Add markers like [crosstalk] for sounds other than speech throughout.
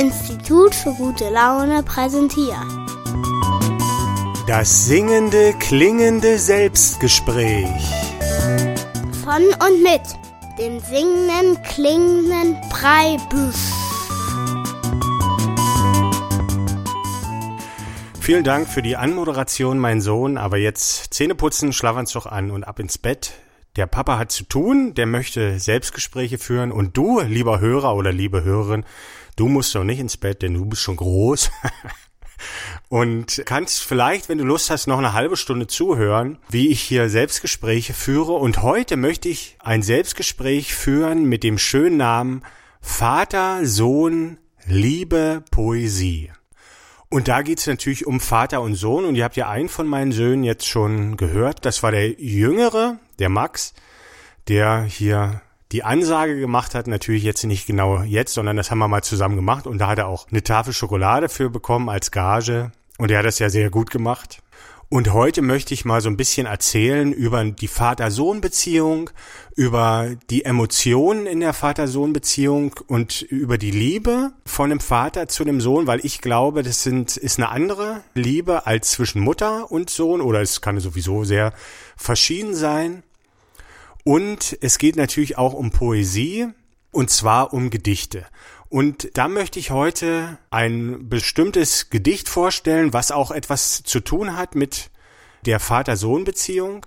Institut für gute Laune präsentiert. Das singende, klingende Selbstgespräch. Von und mit dem singenden, klingenden Breibüsch. Vielen Dank für die Anmoderation, mein Sohn. Aber jetzt Zähne putzen, Schlafanzug an und ab ins Bett. Der Papa hat zu tun, der möchte Selbstgespräche führen. Und du, lieber Hörer oder liebe Hörerin, du musst doch nicht ins Bett, denn du bist schon groß. [laughs] und kannst vielleicht, wenn du Lust hast, noch eine halbe Stunde zuhören, wie ich hier Selbstgespräche führe. Und heute möchte ich ein Selbstgespräch führen mit dem schönen Namen Vater, Sohn, Liebe, Poesie. Und da geht's natürlich um Vater und Sohn. Und ihr habt ja einen von meinen Söhnen jetzt schon gehört. Das war der Jüngere, der Max, der hier die Ansage gemacht hat. Natürlich jetzt nicht genau jetzt, sondern das haben wir mal zusammen gemacht. Und da hat er auch eine Tafel Schokolade für bekommen als Gage. Und er hat das ja sehr gut gemacht. Und heute möchte ich mal so ein bisschen erzählen über die Vater-Sohn-Beziehung, über die Emotionen in der Vater-Sohn-Beziehung und über die Liebe von dem Vater zu dem Sohn, weil ich glaube, das sind, ist eine andere Liebe als zwischen Mutter und Sohn oder es kann sowieso sehr verschieden sein. Und es geht natürlich auch um Poesie und zwar um Gedichte. Und da möchte ich heute ein bestimmtes Gedicht vorstellen, was auch etwas zu tun hat mit der Vater-Sohn-Beziehung.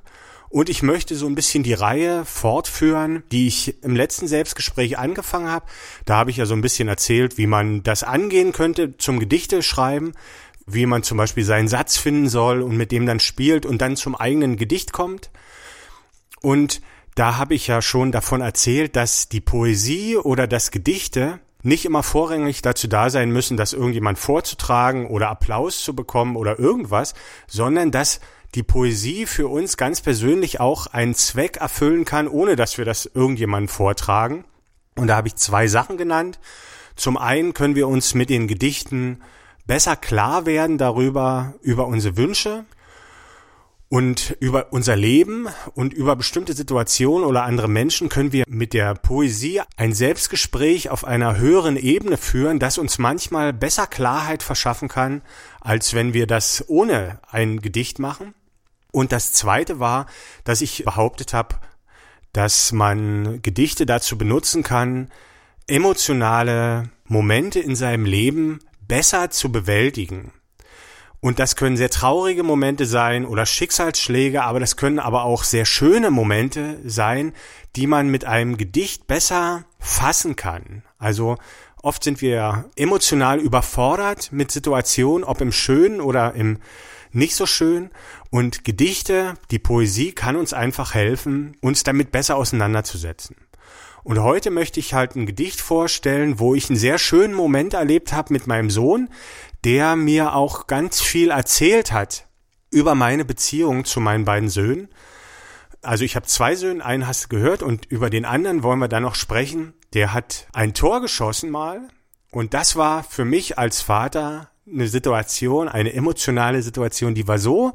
Und ich möchte so ein bisschen die Reihe fortführen, die ich im letzten Selbstgespräch angefangen habe. Da habe ich ja so ein bisschen erzählt, wie man das angehen könnte zum Gedichte schreiben, wie man zum Beispiel seinen Satz finden soll und mit dem dann spielt und dann zum eigenen Gedicht kommt. Und da habe ich ja schon davon erzählt, dass die Poesie oder das Gedichte nicht immer vorrangig dazu da sein müssen, dass irgendjemand vorzutragen oder Applaus zu bekommen oder irgendwas, sondern dass die Poesie für uns ganz persönlich auch einen Zweck erfüllen kann, ohne dass wir das irgendjemandem vortragen. Und da habe ich zwei Sachen genannt. Zum einen können wir uns mit den Gedichten besser klar werden darüber, über unsere Wünsche und über unser Leben und über bestimmte Situationen oder andere Menschen können wir mit der Poesie ein Selbstgespräch auf einer höheren Ebene führen, das uns manchmal besser Klarheit verschaffen kann, als wenn wir das ohne ein Gedicht machen. Und das Zweite war, dass ich behauptet habe, dass man Gedichte dazu benutzen kann, emotionale Momente in seinem Leben besser zu bewältigen. Und das können sehr traurige Momente sein oder Schicksalsschläge, aber das können aber auch sehr schöne Momente sein, die man mit einem Gedicht besser fassen kann. Also oft sind wir emotional überfordert mit Situationen, ob im Schönen oder im nicht so schön. Und Gedichte, die Poesie kann uns einfach helfen, uns damit besser auseinanderzusetzen. Und heute möchte ich halt ein Gedicht vorstellen, wo ich einen sehr schönen Moment erlebt habe mit meinem Sohn, der mir auch ganz viel erzählt hat über meine Beziehung zu meinen beiden Söhnen. Also ich habe zwei Söhne, einen hast du gehört und über den anderen wollen wir dann noch sprechen. Der hat ein Tor geschossen mal und das war für mich als Vater eine Situation, eine emotionale Situation, die war so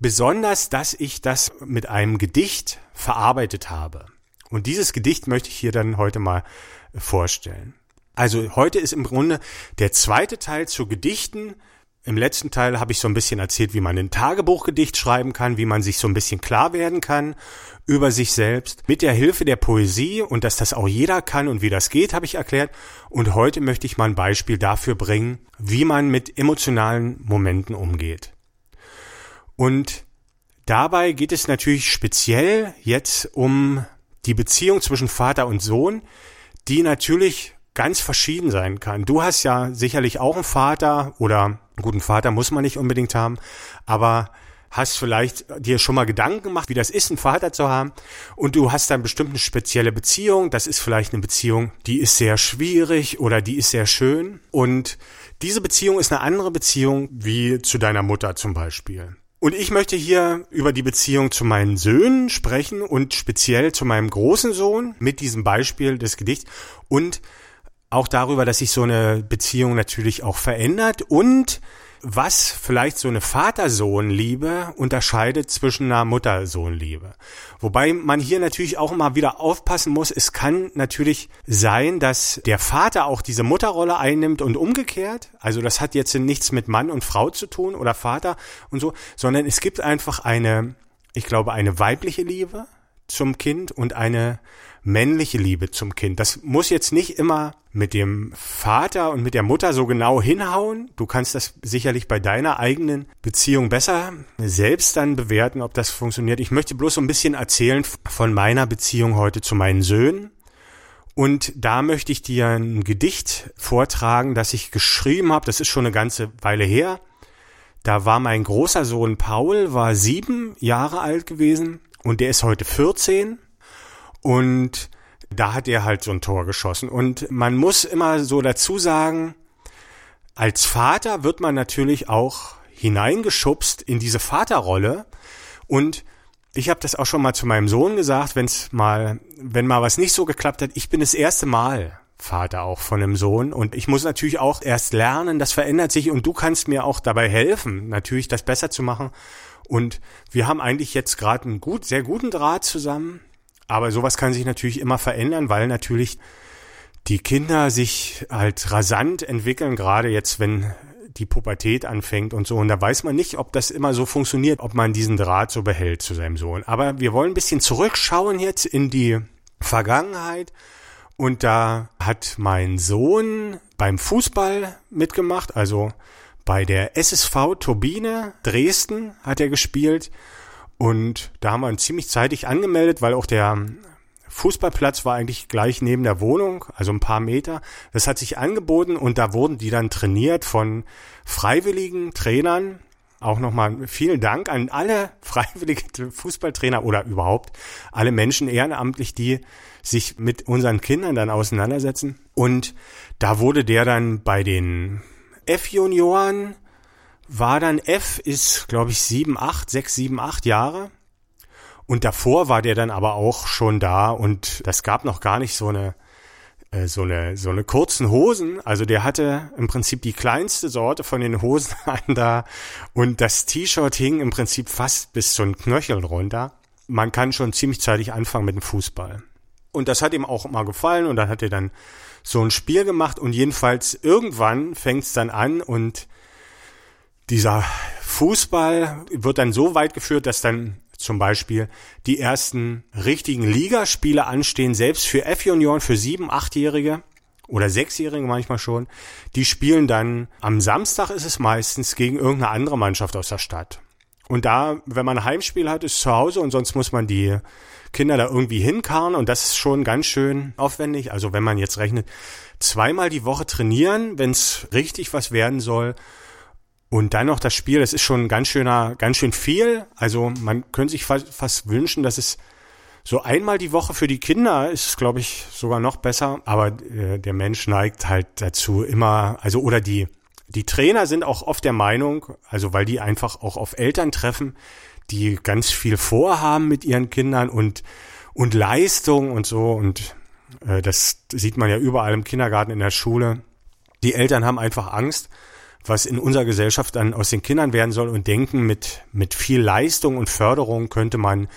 besonders, dass ich das mit einem Gedicht verarbeitet habe. Und dieses Gedicht möchte ich hier dann heute mal vorstellen. Also heute ist im Grunde der zweite Teil zu Gedichten. Im letzten Teil habe ich so ein bisschen erzählt, wie man ein Tagebuchgedicht schreiben kann, wie man sich so ein bisschen klar werden kann über sich selbst. Mit der Hilfe der Poesie und dass das auch jeder kann und wie das geht, habe ich erklärt. Und heute möchte ich mal ein Beispiel dafür bringen, wie man mit emotionalen Momenten umgeht. Und dabei geht es natürlich speziell jetzt um die Beziehung zwischen Vater und Sohn, die natürlich ganz verschieden sein kann. Du hast ja sicherlich auch einen Vater oder einen guten Vater muss man nicht unbedingt haben, aber hast vielleicht dir schon mal Gedanken gemacht, wie das ist, einen Vater zu haben und du hast dann bestimmt eine spezielle Beziehung. Das ist vielleicht eine Beziehung, die ist sehr schwierig oder die ist sehr schön und diese Beziehung ist eine andere Beziehung wie zu deiner Mutter zum Beispiel. Und ich möchte hier über die Beziehung zu meinen Söhnen sprechen und speziell zu meinem großen Sohn mit diesem Beispiel des Gedichts und auch darüber, dass sich so eine Beziehung natürlich auch verändert und was vielleicht so eine Vater-Sohn-Liebe unterscheidet zwischen einer Mutter-Sohn-Liebe. Wobei man hier natürlich auch immer wieder aufpassen muss, es kann natürlich sein, dass der Vater auch diese Mutterrolle einnimmt und umgekehrt. Also das hat jetzt nichts mit Mann und Frau zu tun oder Vater und so, sondern es gibt einfach eine, ich glaube, eine weibliche Liebe zum Kind und eine männliche Liebe zum Kind. Das muss jetzt nicht immer mit dem Vater und mit der Mutter so genau hinhauen. Du kannst das sicherlich bei deiner eigenen Beziehung besser selbst dann bewerten, ob das funktioniert. Ich möchte bloß so ein bisschen erzählen von meiner Beziehung heute zu meinen Söhnen. Und da möchte ich dir ein Gedicht vortragen, das ich geschrieben habe. Das ist schon eine ganze Weile her. Da war mein großer Sohn Paul, war sieben Jahre alt gewesen und der ist heute 14 und da hat er halt so ein Tor geschossen. Und man muss immer so dazu sagen, als Vater wird man natürlich auch hineingeschubst in diese Vaterrolle. Und ich habe das auch schon mal zu meinem Sohn gesagt, wenn's mal, wenn mal was nicht so geklappt hat, ich bin das erste Mal Vater auch von einem Sohn und ich muss natürlich auch erst lernen, das verändert sich und du kannst mir auch dabei helfen, natürlich das besser zu machen. Und wir haben eigentlich jetzt gerade einen gut, sehr guten Draht zusammen. Aber sowas kann sich natürlich immer verändern, weil natürlich die Kinder sich halt rasant entwickeln, gerade jetzt, wenn die Pubertät anfängt und so. Und da weiß man nicht, ob das immer so funktioniert, ob man diesen Draht so behält zu seinem Sohn. Aber wir wollen ein bisschen zurückschauen jetzt in die Vergangenheit. Und da hat mein Sohn beim Fußball mitgemacht, also bei der SSV Turbine Dresden hat er gespielt. Und da haben wir ihn ziemlich zeitig angemeldet, weil auch der Fußballplatz war eigentlich gleich neben der Wohnung, also ein paar Meter. Das hat sich angeboten und da wurden die dann trainiert von freiwilligen Trainern. Auch nochmal vielen Dank an alle [laughs] freiwilligen Fußballtrainer oder überhaupt alle Menschen ehrenamtlich, die sich mit unseren Kindern dann auseinandersetzen. Und da wurde der dann bei den F-Junioren war dann F, ist, glaube ich, sieben, acht, sechs, sieben, acht Jahre. Und davor war der dann aber auch schon da und das gab noch gar nicht so eine, äh, so eine, so eine kurzen Hosen. Also der hatte im Prinzip die kleinste Sorte von den Hosen [laughs] an da und das T-Shirt hing im Prinzip fast bis zu den Knöcheln runter. Man kann schon ziemlich zeitig anfangen mit dem Fußball. Und das hat ihm auch mal gefallen und dann hat er dann so ein Spiel gemacht und jedenfalls irgendwann fängt es dann an und dieser Fußball wird dann so weit geführt, dass dann zum Beispiel die ersten richtigen Ligaspiele anstehen, selbst für F-Junioren, für sieben, achtjährige oder sechsjährige manchmal schon. Die spielen dann am Samstag ist es meistens gegen irgendeine andere Mannschaft aus der Stadt. Und da, wenn man ein Heimspiel hat, ist zu Hause und sonst muss man die Kinder da irgendwie hinkarren und das ist schon ganz schön aufwendig. Also wenn man jetzt rechnet, zweimal die Woche trainieren, wenn es richtig was werden soll und dann noch das Spiel, das ist schon ganz schöner, ganz schön viel. Also man könnte sich fast, fast wünschen, dass es so einmal die Woche für die Kinder ist, glaube ich, sogar noch besser. Aber äh, der Mensch neigt halt dazu immer, also oder die die Trainer sind auch oft der Meinung, also weil die einfach auch auf Eltern treffen, die ganz viel vorhaben mit ihren Kindern und und Leistung und so und äh, das sieht man ja überall im Kindergarten in der Schule. Die Eltern haben einfach Angst, was in unserer Gesellschaft dann aus den Kindern werden soll und denken, mit, mit viel Leistung und Förderung könnte man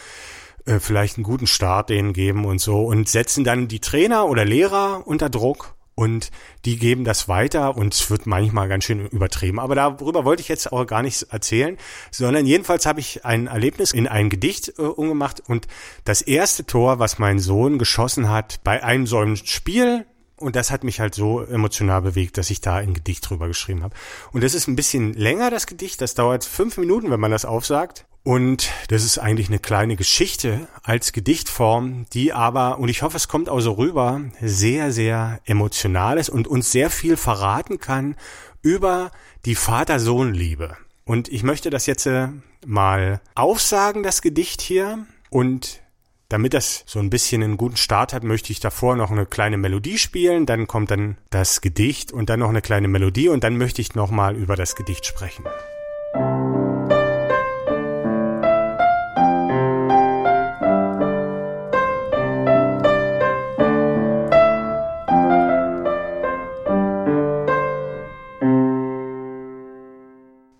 äh, vielleicht einen guten Start denen geben und so und setzen dann die Trainer oder Lehrer unter Druck und die geben das weiter und es wird manchmal ganz schön übertrieben. Aber darüber wollte ich jetzt auch gar nichts erzählen, sondern jedenfalls habe ich ein Erlebnis in ein Gedicht äh, umgemacht und das erste Tor, was mein Sohn geschossen hat bei einem solchen Spiel, und das hat mich halt so emotional bewegt, dass ich da ein Gedicht drüber geschrieben habe. Und das ist ein bisschen länger, das Gedicht. Das dauert fünf Minuten, wenn man das aufsagt. Und das ist eigentlich eine kleine Geschichte als Gedichtform, die aber, und ich hoffe, es kommt auch so rüber, sehr, sehr emotional ist und uns sehr viel verraten kann über die Vater-Sohn-Liebe. Und ich möchte das jetzt äh, mal aufsagen, das Gedicht hier, und damit das so ein bisschen einen guten Start hat, möchte ich davor noch eine kleine Melodie spielen, dann kommt dann das Gedicht und dann noch eine kleine Melodie und dann möchte ich nochmal über das Gedicht sprechen.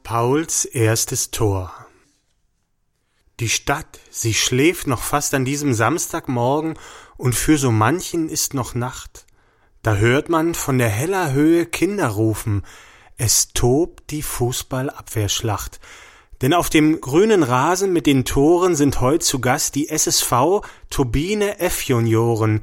Pauls erstes Tor. Die Stadt, sie schläft noch fast an diesem Samstagmorgen und für so manchen ist noch Nacht. Da hört man von der heller Höhe Kinder rufen, es tobt die Fußballabwehrschlacht. Denn auf dem grünen Rasen mit den Toren sind heut zu Gast die SSV Turbine F Junioren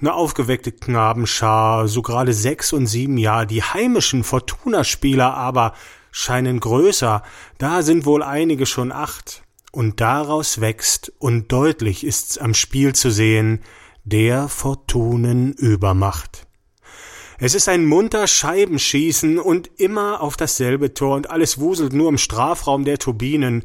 ne aufgeweckte Knabenschar, so gerade sechs und sieben Jahre. Die heimischen Fortuna-Spieler aber scheinen größer, da sind wohl einige schon acht. Und daraus wächst, und deutlich ist's am Spiel zu sehen, der Fortunen Übermacht. Es ist ein munter Scheibenschießen und immer auf dasselbe Tor und alles wuselt nur im Strafraum der Turbinen.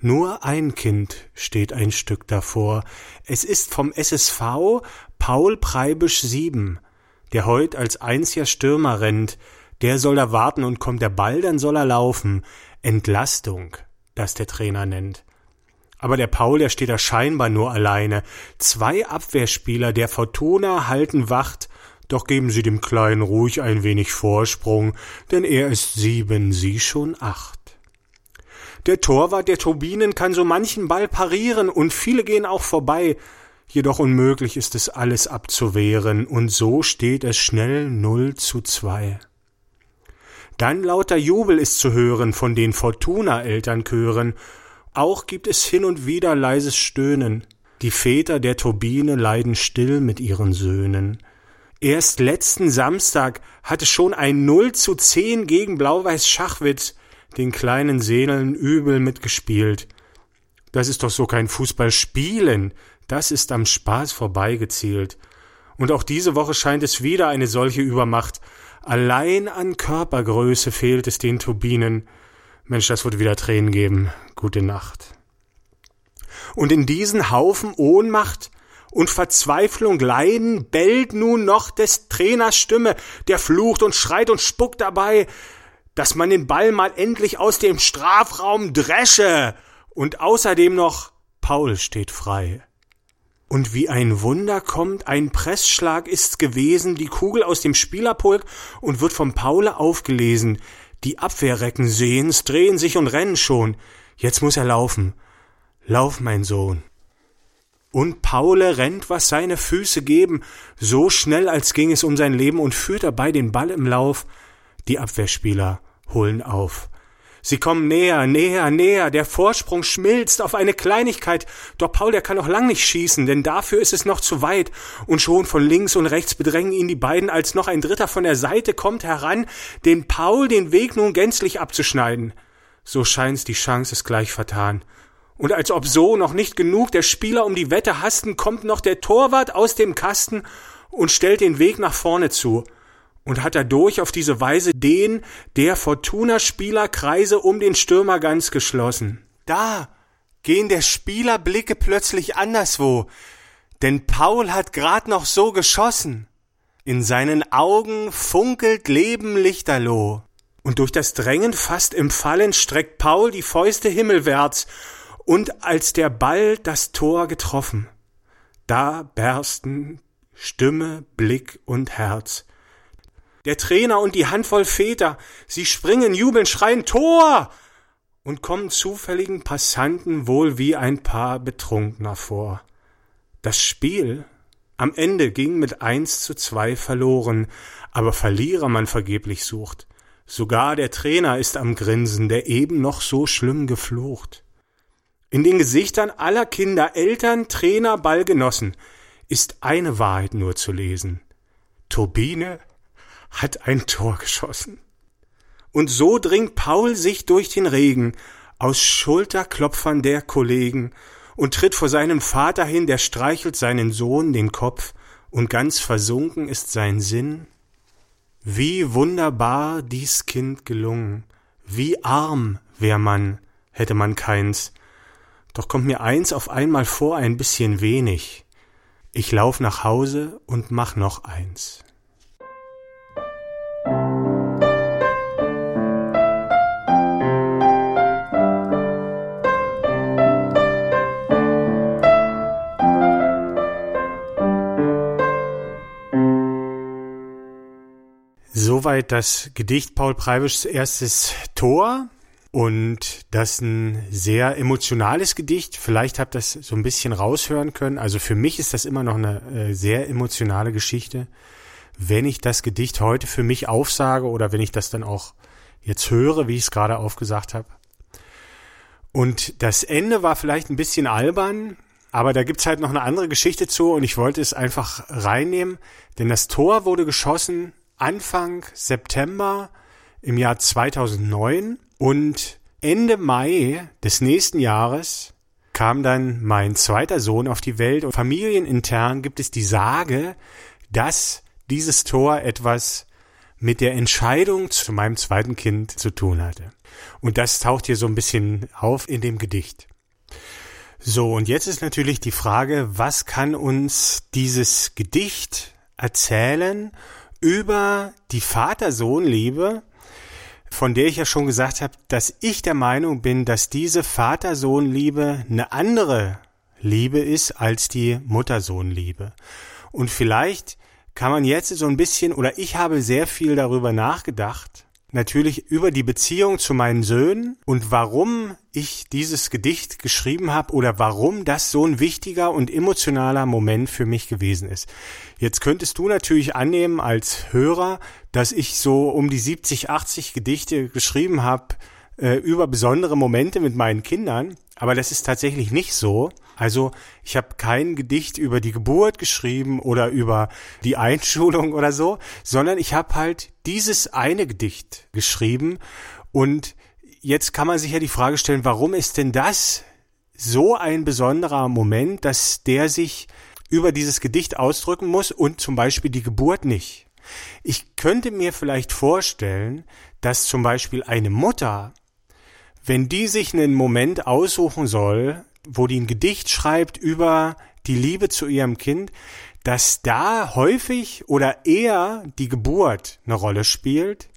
Nur ein Kind steht ein Stück davor. Es ist vom SSV Paul Preibisch sieben, der heut als einziger Stürmer rennt. Der soll da warten und kommt der Ball, dann soll er laufen. Entlastung, das der Trainer nennt. Aber der Paul, der steht da scheinbar nur alleine. Zwei Abwehrspieler der Fortuna halten Wacht, doch geben sie dem Kleinen ruhig ein wenig Vorsprung, denn er ist sieben, sie schon acht. Der Torwart der Turbinen kann so manchen Ball parieren und viele gehen auch vorbei, jedoch unmöglich ist es alles abzuwehren und so steht es schnell null zu zwei. Dann lauter Jubel ist zu hören von den Fortuna-Elternchören, auch gibt es hin und wieder leises Stöhnen, die Väter der Turbine leiden still mit ihren Söhnen. Erst letzten Samstag hatte schon ein Null zu zehn gegen Blau-Weiß Schachwitz den kleinen Seelen übel mitgespielt. Das ist doch so kein Fußballspielen, das ist am Spaß vorbeigezielt. Und auch diese Woche scheint es wieder eine solche Übermacht. Allein an Körpergröße fehlt es den Turbinen. Mensch, das wird wieder Tränen geben. Gute Nacht. Und in diesen Haufen Ohnmacht und Verzweiflung leiden, bellt nun noch des Trainers Stimme, der flucht und schreit und spuckt dabei dass man den Ball mal endlich aus dem Strafraum dresche. Und außerdem noch Paul steht frei. Und wie ein Wunder kommt, ein Pressschlag ist's gewesen, die Kugel aus dem Spielerpulk und wird vom Paule aufgelesen. Die Abwehrrecken sehen's, drehen sich und rennen schon. Jetzt muss er laufen. Lauf, mein Sohn. Und Paule rennt, was seine Füße geben, so schnell, als ging es um sein Leben und führt dabei den Ball im Lauf. Die Abwehrspieler holen auf. Sie kommen näher, näher, näher, der Vorsprung schmilzt auf eine Kleinigkeit, doch Paul, der kann noch lang nicht schießen, denn dafür ist es noch zu weit, und schon von links und rechts bedrängen ihn die beiden, als noch ein Dritter von der Seite kommt heran, den Paul den Weg nun gänzlich abzuschneiden. So scheint's, die Chance ist gleich vertan. Und als ob so noch nicht genug der Spieler um die Wette hasten, kommt noch der Torwart aus dem Kasten und stellt den Weg nach vorne zu und hat dadurch auf diese Weise den der Fortuna-Spielerkreise um den Stürmer ganz geschlossen. Da gehen der Spielerblicke plötzlich anderswo, denn Paul hat grad noch so geschossen. In seinen Augen funkelt Leben lichterloh. Und durch das Drängen fast im Fallen streckt Paul die Fäuste himmelwärts, und als der Ball das Tor getroffen, da bersten Stimme, Blick und Herz. Der Trainer und die Handvoll Väter, sie springen, jubeln, schreien Tor und kommen zufälligen Passanten wohl wie ein paar Betrunkener vor. Das Spiel am Ende ging mit eins zu zwei verloren, aber Verlierer man vergeblich sucht. Sogar der Trainer ist am Grinsen, der eben noch so schlimm geflucht. In den Gesichtern aller Kinder, Eltern, Trainer, Ballgenossen ist eine Wahrheit nur zu lesen. Turbine hat ein Tor geschossen. Und so dringt Paul sich durch den Regen aus Schulterklopfern der Kollegen und tritt vor seinem Vater hin, der streichelt seinen Sohn den Kopf, und ganz versunken ist sein Sinn. Wie wunderbar dies Kind gelungen, wie arm wär man, hätte man keins. Doch kommt mir eins auf einmal vor ein bisschen wenig. Ich lauf nach Hause und mach noch eins. Soweit das Gedicht Paul Preibischs erstes Tor. Und das ein sehr emotionales Gedicht. Vielleicht habt ihr das so ein bisschen raushören können. Also für mich ist das immer noch eine äh, sehr emotionale Geschichte. Wenn ich das Gedicht heute für mich aufsage oder wenn ich das dann auch jetzt höre, wie ich es gerade aufgesagt habe. Und das Ende war vielleicht ein bisschen albern, aber da gibt's halt noch eine andere Geschichte zu und ich wollte es einfach reinnehmen, denn das Tor wurde geschossen Anfang September im Jahr 2009 und Ende Mai des nächsten Jahres kam dann mein zweiter Sohn auf die Welt und familienintern gibt es die Sage, dass dieses Tor etwas mit der Entscheidung zu meinem zweiten Kind zu tun hatte. Und das taucht hier so ein bisschen auf in dem Gedicht. So, und jetzt ist natürlich die Frage, was kann uns dieses Gedicht erzählen über die Vater-Sohn-Liebe, von der ich ja schon gesagt habe, dass ich der Meinung bin, dass diese Vater-Sohn-Liebe eine andere Liebe ist als die Mutter-Sohn-Liebe. Und vielleicht kann man jetzt so ein bisschen, oder ich habe sehr viel darüber nachgedacht, natürlich über die Beziehung zu meinen Söhnen und warum ich dieses Gedicht geschrieben habe oder warum das so ein wichtiger und emotionaler Moment für mich gewesen ist. Jetzt könntest du natürlich annehmen als Hörer, dass ich so um die 70, 80 Gedichte geschrieben habe äh, über besondere Momente mit meinen Kindern, aber das ist tatsächlich nicht so. Also ich habe kein Gedicht über die Geburt geschrieben oder über die Einschulung oder so, sondern ich habe halt dieses eine Gedicht geschrieben und jetzt kann man sich ja die Frage stellen, warum ist denn das so ein besonderer Moment, dass der sich über dieses Gedicht ausdrücken muss und zum Beispiel die Geburt nicht. Ich könnte mir vielleicht vorstellen, dass zum Beispiel eine Mutter, wenn die sich einen Moment aussuchen soll, wo die ein Gedicht schreibt über die Liebe zu ihrem Kind, dass da häufig oder eher die Geburt eine Rolle spielt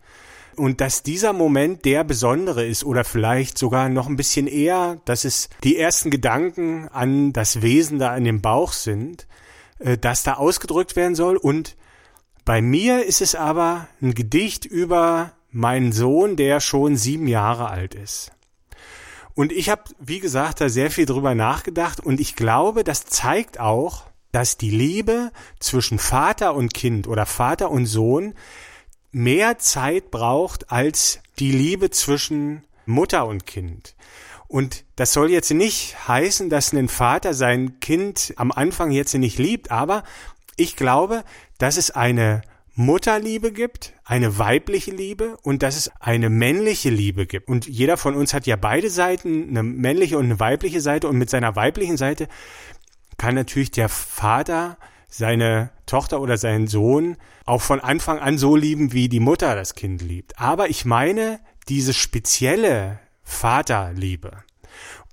und dass dieser Moment der besondere ist oder vielleicht sogar noch ein bisschen eher, dass es die ersten Gedanken an das Wesen da in dem Bauch sind, äh, das da ausgedrückt werden soll und bei mir ist es aber ein Gedicht über meinen Sohn, der schon sieben Jahre alt ist. Und ich habe, wie gesagt, da sehr viel drüber nachgedacht und ich glaube, das zeigt auch, dass die Liebe zwischen Vater und Kind oder Vater und Sohn mehr Zeit braucht als die Liebe zwischen Mutter und Kind. Und das soll jetzt nicht heißen, dass ein Vater sein Kind am Anfang jetzt nicht liebt, aber ich glaube, dass es eine Mutterliebe gibt, eine weibliche Liebe und dass es eine männliche Liebe gibt. Und jeder von uns hat ja beide Seiten, eine männliche und eine weibliche Seite. Und mit seiner weiblichen Seite kann natürlich der Vater seine Tochter oder seinen Sohn auch von Anfang an so lieben, wie die Mutter das Kind liebt. Aber ich meine, diese spezielle Vaterliebe,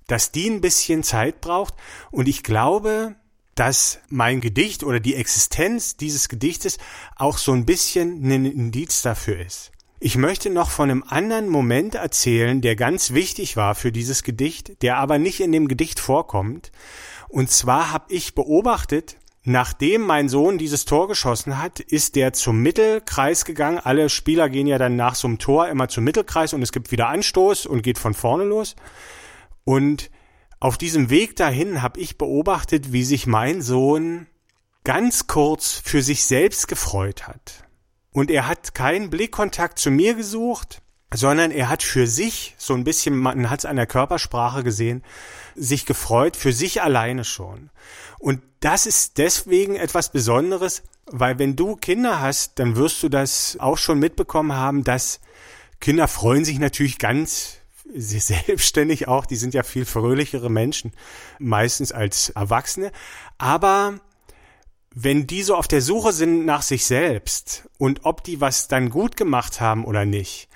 dass die ein bisschen Zeit braucht. Und ich glaube, dass mein Gedicht oder die Existenz dieses Gedichtes auch so ein bisschen ein Indiz dafür ist. Ich möchte noch von einem anderen Moment erzählen, der ganz wichtig war für dieses Gedicht, der aber nicht in dem Gedicht vorkommt. Und zwar habe ich beobachtet, nachdem mein Sohn dieses Tor geschossen hat, ist der zum Mittelkreis gegangen. Alle Spieler gehen ja dann nach so einem Tor immer zum Mittelkreis und es gibt wieder Anstoß und geht von vorne los. Und auf diesem Weg dahin habe ich beobachtet, wie sich mein Sohn ganz kurz für sich selbst gefreut hat. Und er hat keinen Blickkontakt zu mir gesucht, sondern er hat für sich, so ein bisschen, man hat es an der Körpersprache gesehen, sich gefreut, für sich alleine schon. Und das ist deswegen etwas Besonderes, weil wenn du Kinder hast, dann wirst du das auch schon mitbekommen haben, dass Kinder freuen sich natürlich ganz sie [laughs] selbstständig auch, die sind ja viel fröhlichere Menschen, meistens als Erwachsene. Aber wenn die so auf der Suche sind nach sich selbst und ob die was dann gut gemacht haben oder nicht,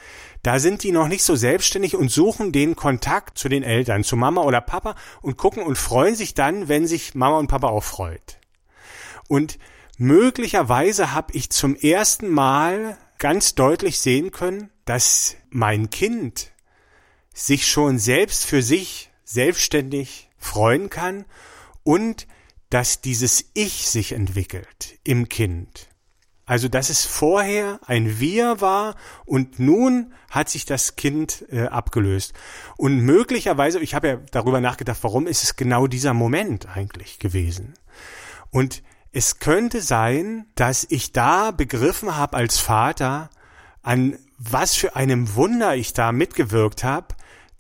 da sind die noch nicht so selbstständig und suchen den Kontakt zu den Eltern, zu Mama oder Papa und gucken und freuen sich dann, wenn sich Mama und Papa auch freut. Und möglicherweise habe ich zum ersten Mal ganz deutlich sehen können, dass mein Kind sich schon selbst für sich selbstständig freuen kann und dass dieses Ich sich entwickelt im Kind. Also, dass es vorher ein Wir war und nun hat sich das Kind äh, abgelöst. Und möglicherweise, ich habe ja darüber nachgedacht, warum ist es genau dieser Moment eigentlich gewesen? Und es könnte sein, dass ich da begriffen habe als Vater, an was für einem Wunder ich da mitgewirkt habe,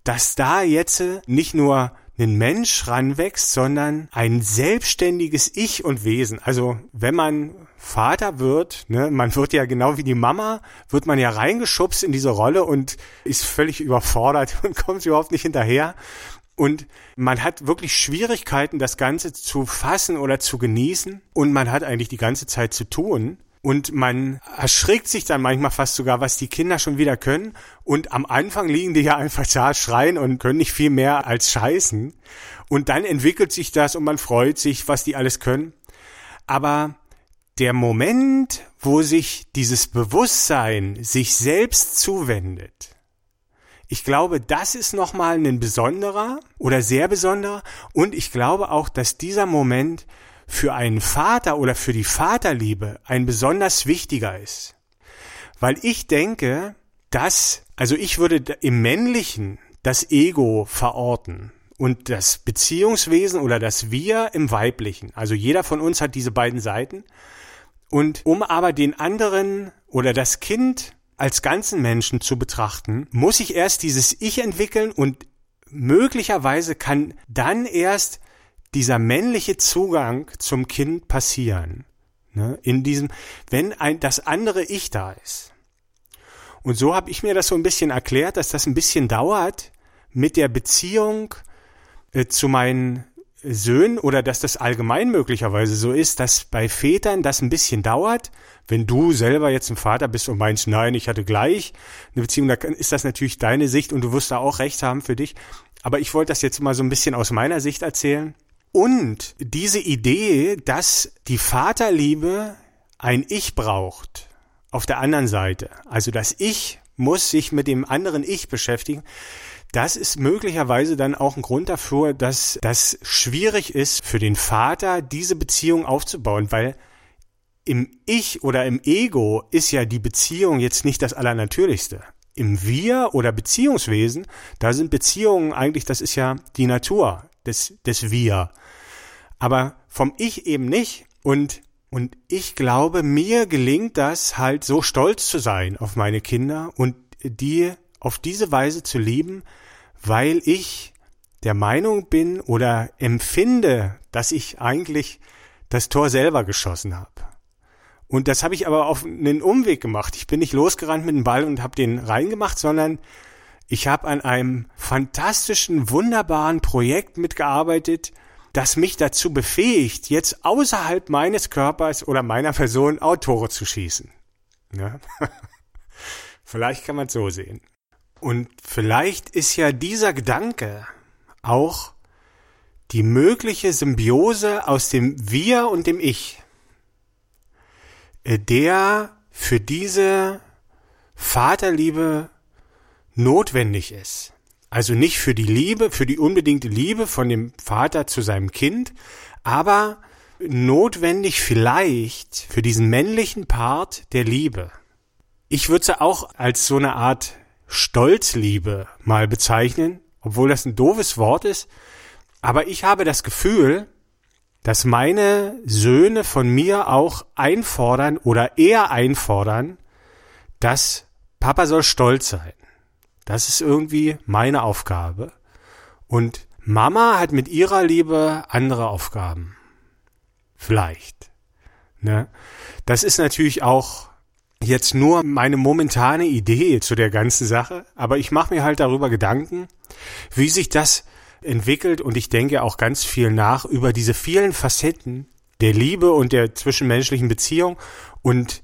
dass da jetzt nicht nur ein Mensch ranwächst, sondern ein selbstständiges Ich und Wesen. Also wenn man Vater wird, ne, man wird ja genau wie die Mama, wird man ja reingeschubst in diese Rolle und ist völlig überfordert [laughs] und kommt überhaupt nicht hinterher. Und man hat wirklich Schwierigkeiten, das Ganze zu fassen oder zu genießen. Und man hat eigentlich die ganze Zeit zu tun. Und man erschrickt sich dann manchmal fast sogar, was die Kinder schon wieder können. Und am Anfang liegen die ja [laughs] einfach da, schreien und können nicht viel mehr als scheißen. Und dann entwickelt sich das und man freut sich, was die alles können. Aber der Moment, wo sich dieses Bewusstsein sich selbst zuwendet, ich glaube, das ist nochmal ein besonderer oder sehr besonderer. Und ich glaube auch, dass dieser Moment für einen Vater oder für die Vaterliebe ein besonders wichtiger ist. Weil ich denke, dass, also ich würde im Männlichen das Ego verorten und das Beziehungswesen oder das Wir im Weiblichen. Also jeder von uns hat diese beiden Seiten. Und um aber den anderen oder das Kind als ganzen Menschen zu betrachten, muss ich erst dieses Ich entwickeln und möglicherweise kann dann erst dieser männliche Zugang zum Kind passieren. Ne? In diesem, wenn ein, das andere Ich da ist. Und so habe ich mir das so ein bisschen erklärt, dass das ein bisschen dauert mit der Beziehung äh, zu meinen Söhnen oder dass das allgemein möglicherweise so ist, dass bei Vätern das ein bisschen dauert. Wenn du selber jetzt ein Vater bist und meinst, nein, ich hatte gleich eine Beziehung, dann ist das natürlich deine Sicht und du wirst da auch recht haben für dich. Aber ich wollte das jetzt mal so ein bisschen aus meiner Sicht erzählen. Und diese Idee, dass die Vaterliebe ein Ich braucht, auf der anderen Seite, also das Ich muss sich mit dem anderen Ich beschäftigen, das ist möglicherweise dann auch ein Grund dafür, dass das schwierig ist für den Vater, diese Beziehung aufzubauen, weil im Ich oder im Ego ist ja die Beziehung jetzt nicht das Allernatürlichste. Im Wir oder Beziehungswesen, da sind Beziehungen eigentlich, das ist ja die Natur des, des Wir aber vom Ich eben nicht. Und, und ich glaube, mir gelingt das halt so stolz zu sein auf meine Kinder und die auf diese Weise zu lieben, weil ich der Meinung bin oder empfinde, dass ich eigentlich das Tor selber geschossen habe. Und das habe ich aber auf einen Umweg gemacht. Ich bin nicht losgerannt mit dem Ball und habe den reingemacht, sondern ich habe an einem fantastischen, wunderbaren Projekt mitgearbeitet, das mich dazu befähigt, jetzt außerhalb meines Körpers oder meiner Person Autore zu schießen. Ja? [laughs] vielleicht kann man es so sehen. Und vielleicht ist ja dieser Gedanke auch die mögliche Symbiose aus dem Wir und dem Ich, äh, der für diese Vaterliebe notwendig ist. Also nicht für die Liebe, für die unbedingte Liebe von dem Vater zu seinem Kind, aber notwendig vielleicht für diesen männlichen Part der Liebe. Ich würde sie auch als so eine Art Stolzliebe mal bezeichnen, obwohl das ein doofes Wort ist. Aber ich habe das Gefühl, dass meine Söhne von mir auch einfordern oder eher einfordern, dass Papa soll stolz sein. Das ist irgendwie meine Aufgabe. Und Mama hat mit ihrer Liebe andere Aufgaben. Vielleicht. Ne? Das ist natürlich auch jetzt nur meine momentane Idee zu der ganzen Sache, aber ich mache mir halt darüber Gedanken, wie sich das entwickelt und ich denke auch ganz viel nach über diese vielen Facetten der Liebe und der zwischenmenschlichen Beziehung und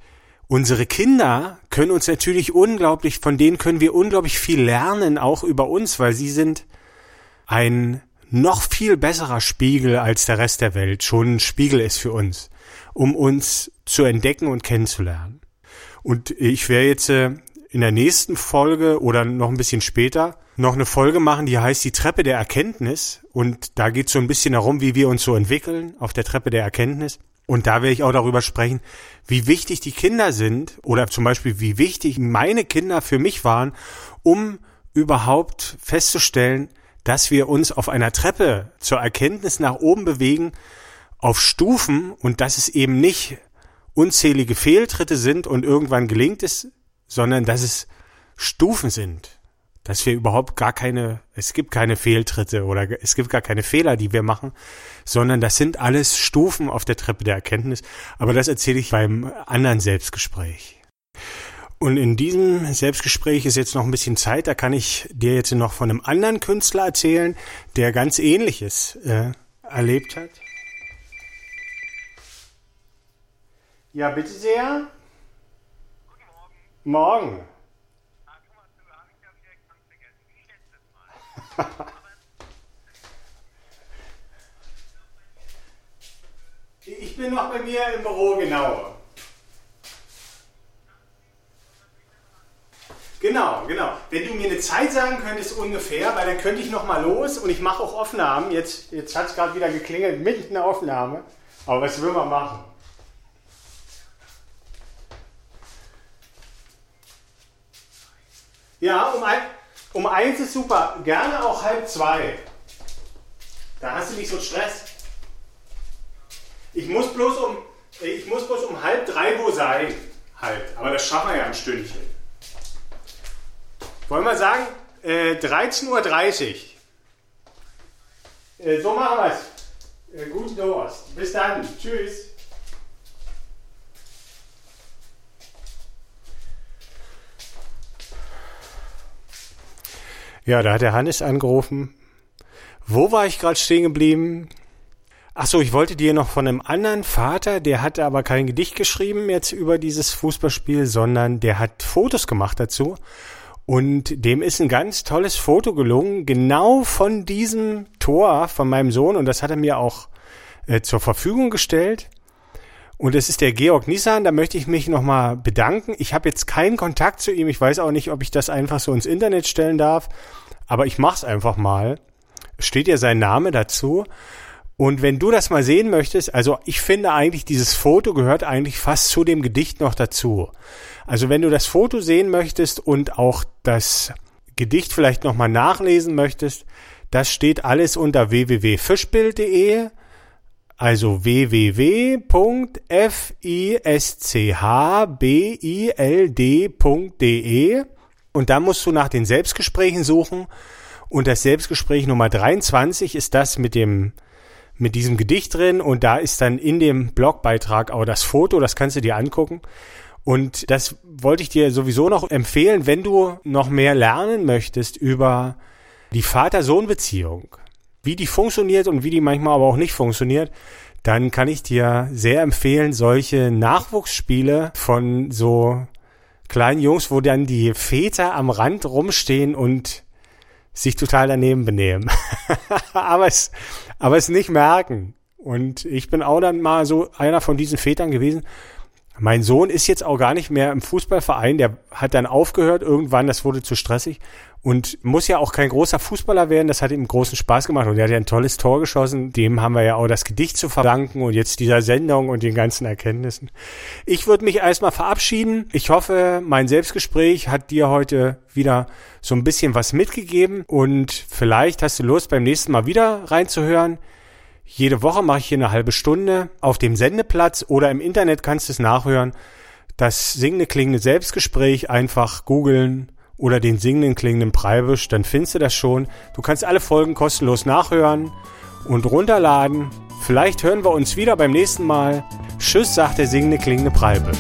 Unsere Kinder können uns natürlich unglaublich, von denen können wir unglaublich viel lernen, auch über uns, weil sie sind ein noch viel besserer Spiegel als der Rest der Welt, schon ein Spiegel ist für uns, um uns zu entdecken und kennenzulernen. Und ich werde jetzt äh, in der nächsten Folge oder noch ein bisschen später noch eine Folge machen, die heißt die Treppe der Erkenntnis. Und da geht es so ein bisschen darum, wie wir uns so entwickeln auf der Treppe der Erkenntnis. Und da werde ich auch darüber sprechen, wie wichtig die Kinder sind oder zum Beispiel wie wichtig meine Kinder für mich waren, um überhaupt festzustellen, dass wir uns auf einer Treppe zur Erkenntnis nach oben bewegen, auf Stufen und dass es eben nicht unzählige Fehltritte sind und irgendwann gelingt es, sondern dass es Stufen sind. Dass wir überhaupt gar keine, es gibt keine Fehltritte oder es gibt gar keine Fehler, die wir machen, sondern das sind alles Stufen auf der Treppe der Erkenntnis. Aber das erzähle ich beim anderen Selbstgespräch. Und in diesem Selbstgespräch ist jetzt noch ein bisschen Zeit, da kann ich dir jetzt noch von einem anderen Künstler erzählen, der ganz ähnliches äh, erlebt hat. Ja, bitte sehr. Guten Morgen. Morgen. [laughs] ich bin noch bei mir im Büro, genau. Genau, genau. Wenn du mir eine Zeit sagen könntest ungefähr, weil dann könnte ich noch mal los und ich mache auch Aufnahmen. Jetzt, jetzt hat es gerade wieder geklingelt, mitten in der Aufnahme. Aber was will man machen? Ja, um, ein, um eins ist super. Gerne auch halb zwei. Da hast du nicht so Stress. Ich muss bloß um, ich muss bloß um halb drei wo sein. Halt. Aber das schaffen wir ja ein Stündchen. Wollen wir sagen, äh, 13.30 Uhr. Äh, so machen wir es. Äh, guten Durst. Bis dann. Tschüss. Ja, da hat der Hannes angerufen. Wo war ich gerade stehen geblieben? Ach so, ich wollte dir noch von einem anderen Vater, der hat aber kein Gedicht geschrieben jetzt über dieses Fußballspiel, sondern der hat Fotos gemacht dazu. Und dem ist ein ganz tolles Foto gelungen, genau von diesem Tor von meinem Sohn. Und das hat er mir auch äh, zur Verfügung gestellt. Und es ist der Georg Nissan, da möchte ich mich nochmal bedanken. Ich habe jetzt keinen Kontakt zu ihm. Ich weiß auch nicht, ob ich das einfach so ins Internet stellen darf. Aber ich mach's einfach mal. Steht ja sein Name dazu. Und wenn du das mal sehen möchtest, also ich finde eigentlich, dieses Foto gehört eigentlich fast zu dem Gedicht noch dazu. Also wenn du das Foto sehen möchtest und auch das Gedicht vielleicht nochmal nachlesen möchtest, das steht alles unter www.fischbild.de also www.fischbild.de und da musst du nach den Selbstgesprächen suchen und das Selbstgespräch Nummer 23 ist das mit dem mit diesem Gedicht drin und da ist dann in dem Blogbeitrag auch das Foto, das kannst du dir angucken. Und das wollte ich dir sowieso noch empfehlen, wenn du noch mehr lernen möchtest über die Vater-Sohn-Beziehung wie die funktioniert und wie die manchmal aber auch nicht funktioniert, dann kann ich dir sehr empfehlen, solche Nachwuchsspiele von so kleinen Jungs, wo dann die Väter am Rand rumstehen und sich total daneben benehmen. [laughs] aber es, aber es nicht merken. Und ich bin auch dann mal so einer von diesen Vätern gewesen. Mein Sohn ist jetzt auch gar nicht mehr im Fußballverein, der hat dann aufgehört irgendwann, das wurde zu stressig und muss ja auch kein großer Fußballer werden, das hat ihm großen Spaß gemacht und er hat ja ein tolles Tor geschossen, dem haben wir ja auch das Gedicht zu verdanken und jetzt dieser Sendung und den ganzen Erkenntnissen. Ich würde mich erstmal verabschieden. Ich hoffe, mein Selbstgespräch hat dir heute wieder so ein bisschen was mitgegeben und vielleicht hast du Lust, beim nächsten Mal wieder reinzuhören. Jede Woche mache ich hier eine halbe Stunde auf dem Sendeplatz oder im Internet kannst du es nachhören. Das singende klingende Selbstgespräch einfach googeln oder den singenden klingenden Preibisch, dann findest du das schon. Du kannst alle Folgen kostenlos nachhören und runterladen. Vielleicht hören wir uns wieder beim nächsten Mal. Tschüss, sagt der singende klingende Preibisch.